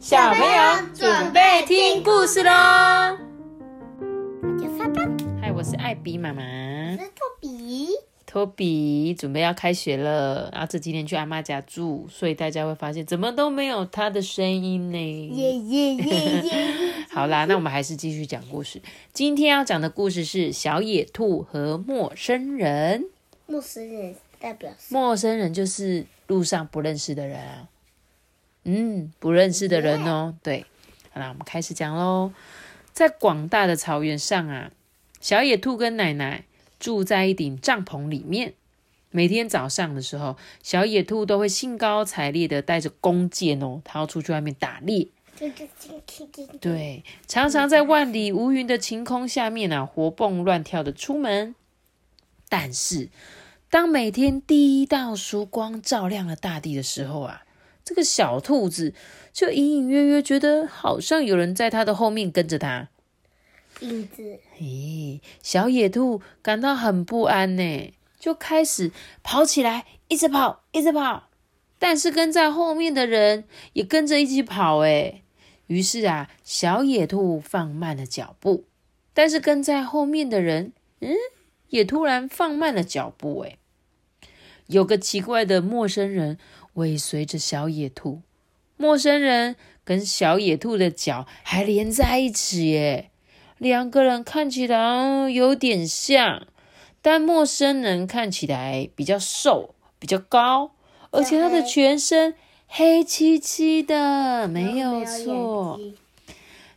小朋友准备听故事喽！就发吧。嗨，我是艾比妈妈。我是托比。托比准备要开学了，然后这几天去阿妈家住，所以大家会发现怎么都没有他的声音呢？耶耶耶耶！好啦，那我们还是继续讲故事。今天要讲的故事是小野兔和陌生人。陌生人代表什陌生人就是路上不认识的人啊。嗯，不认识的人哦。对，好啦，我们开始讲喽。在广大的草原上啊，小野兔跟奶奶住在一顶帐篷里面。每天早上的时候，小野兔都会兴高采烈的带着弓箭哦，它要出去外面打猎。对，常常在万里无云的晴空下面啊，活蹦乱跳的出门。但是，当每天第一道曙光照亮了大地的时候啊，这个小兔子就隐隐约约觉得好像有人在它的后面跟着它。影子。咦，小野兔感到很不安呢，就开始跑起来，一直跑，一直跑。但是跟在后面的人也跟着一起跑，哎。于是啊，小野兔放慢了脚步，但是跟在后面的人，嗯，也突然放慢了脚步，哎。有个奇怪的陌生人尾随着小野兔，陌生人跟小野兔的脚还连在一起，耶。两个人看起来有点像，但陌生人看起来比较瘦、比较高，而且他的全身黑漆漆的，没有错。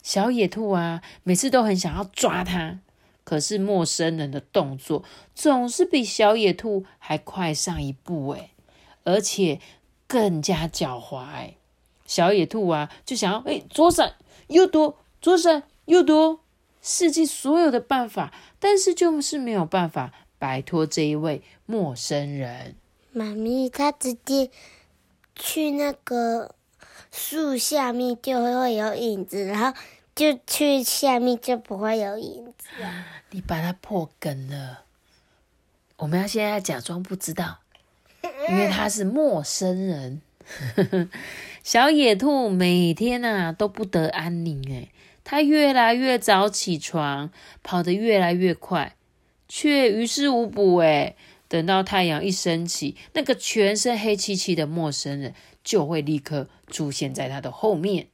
小野兔啊，每次都很想要抓它，可是陌生人的动作总是比小野兔还快上一步，诶而且更加狡猾。小野兔啊，就想要哎，左闪右躲，左闪右躲。试尽所有的办法，但是就是没有办法摆脱这一位陌生人。妈咪，他直接去那个树下面就会有影子，然后就去下面就不会有影子。你把它破梗了。我们要现在假装不知道，因为他是陌生人。小野兔每天啊都不得安宁哎。它越来越早起床，跑得越来越快，却于事无补。诶等到太阳一升起，那个全身黑漆漆的陌生人就会立刻出现在他的后面。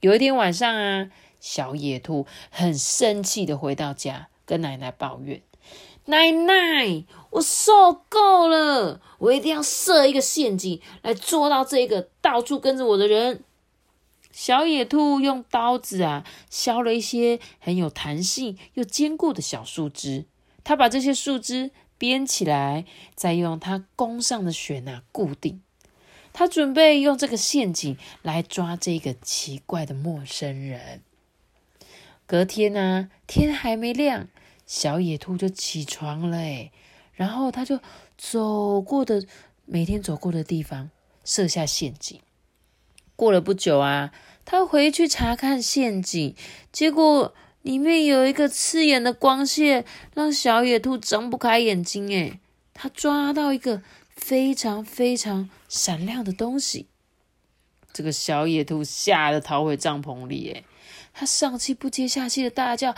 有一天晚上啊，小野兔很生气的回到家，跟奶奶抱怨：“奶奶，我受够了，我一定要设一个陷阱来捉到这个到处跟着我的人。”小野兔用刀子啊削了一些很有弹性又坚固的小树枝，它把这些树枝编起来，再用它弓上的弦啊固定。他准备用这个陷阱来抓这个奇怪的陌生人。隔天呢，天还没亮，小野兔就起床了，诶然后他就走过的每天走过的地方设下陷阱。过了不久啊。他回去查看陷阱，结果里面有一个刺眼的光线，让小野兔睁不开眼睛。诶他抓到一个非常非常闪亮的东西，这个小野兔吓得逃回帐篷里。诶他上气不接下气的大叫：“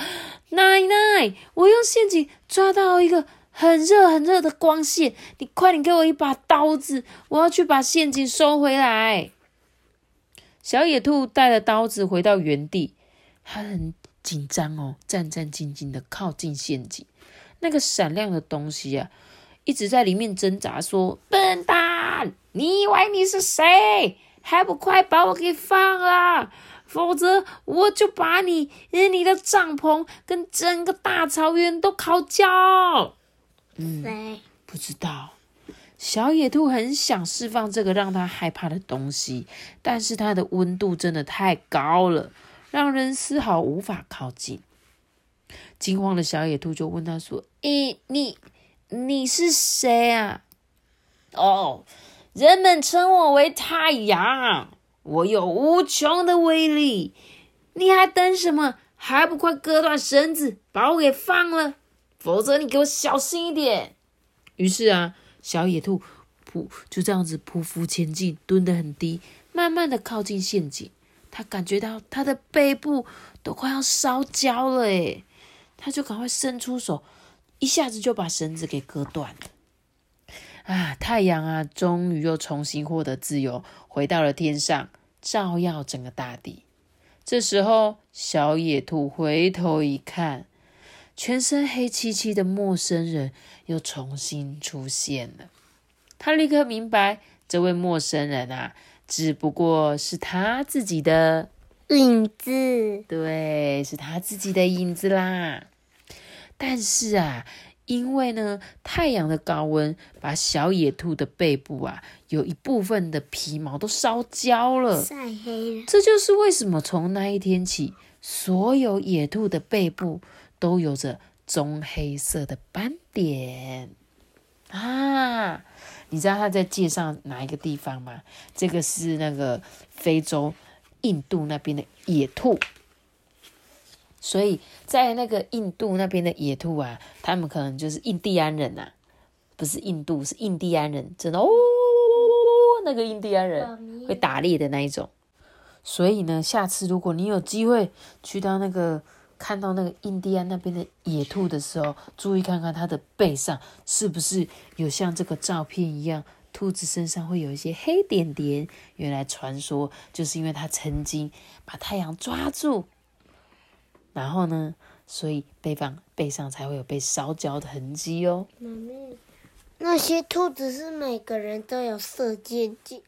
奶奶，我用陷阱抓到一个很热很热的光线，你快点给我一把刀子，我要去把陷阱收回来。”小野兔带了刀子回到原地，它很紧张哦，战战兢兢的靠近陷阱。那个闪亮的东西啊，一直在里面挣扎，说：“笨蛋，你以为你是谁？还不快把我给放了，否则我就把你、你的帐篷跟整个大草原都烤焦。”嗯，不知道。小野兔很想释放这个让它害怕的东西，但是它的温度真的太高了，让人丝毫无法靠近。惊慌的小野兔就问他说：“诶，你你是谁啊？”“哦，人们称我为太阳，我有无穷的威力。你还等什么？还不快割断绳子，把我给放了，否则你给我小心一点。”于是啊。小野兔扑就这样子匍匐前进，蹲得很低，慢慢的靠近陷阱。他感觉到他的背部都快要烧焦了，诶，他就赶快伸出手，一下子就把绳子给割断了。啊，太阳啊，终于又重新获得自由，回到了天上，照耀整个大地。这时候，小野兔回头一看，全身黑漆漆的陌生人又重新出现了。他立刻明白，这位陌生人啊。只不过是他自己的影子，对，是他自己的影子啦。但是啊，因为呢，太阳的高温把小野兔的背部啊，有一部分的皮毛都烧焦了，晒黑了。这就是为什么从那一天起，所有野兔的背部都有着棕黑色的斑点啊。你知道他在介绍哪一个地方吗？这个是那个非洲、印度那边的野兔，所以在那个印度那边的野兔啊，他们可能就是印第安人呐，不是印度，是印第安人，真的哦，那个印第安人会打猎的那一种。所以呢，下次如果你有机会去到那个。看到那个印第安那边的野兔的时候，注意看看它的背上是不是有像这个照片一样，兔子身上会有一些黑点点。原来传说就是因为它曾经把太阳抓住，然后呢，所以背上背上才会有被烧焦的痕迹哦。妈咪，那些兔子是每个人都有射箭镜，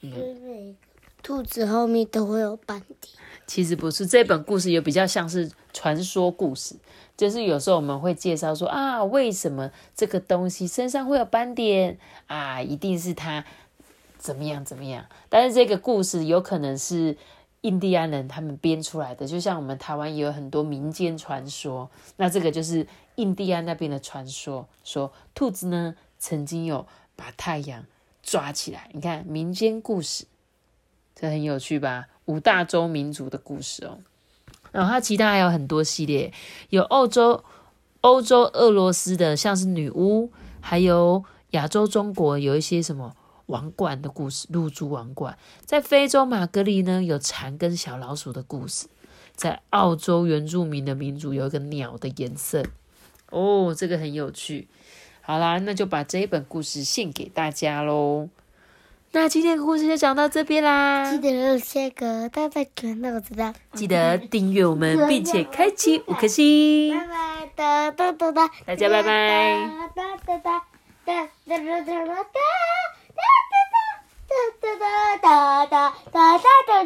所以每个兔子后面都会有斑点。其实不是，这本故事也比较像是传说故事，就是有时候我们会介绍说啊，为什么这个东西身上会有斑点啊，一定是它怎么样怎么样。但是这个故事有可能是印第安人他们编出来的，就像我们台湾也有很多民间传说，那这个就是印第安那边的传说，说兔子呢曾经有把太阳抓起来。你看民间故事，这很有趣吧？五大洲民族的故事哦，然后它其他还有很多系列，有欧洲、欧洲、俄罗斯的，像是女巫，还有亚洲中国有一些什么王冠的故事，露珠王冠。在非洲马格里呢，有蝉跟小老鼠的故事。在澳洲原住民的民族有一个鸟的颜色哦，这个很有趣。好啦，那就把这一本故事献给大家喽。那今天的故事就讲到这边啦，记得留下个大大圈，那我知道。记得订阅我们，并且开启五颗星。拜拜，哒哒哒哒，大家拜拜。哒哒哒哒哒哒哒哒哒タタタタタタタ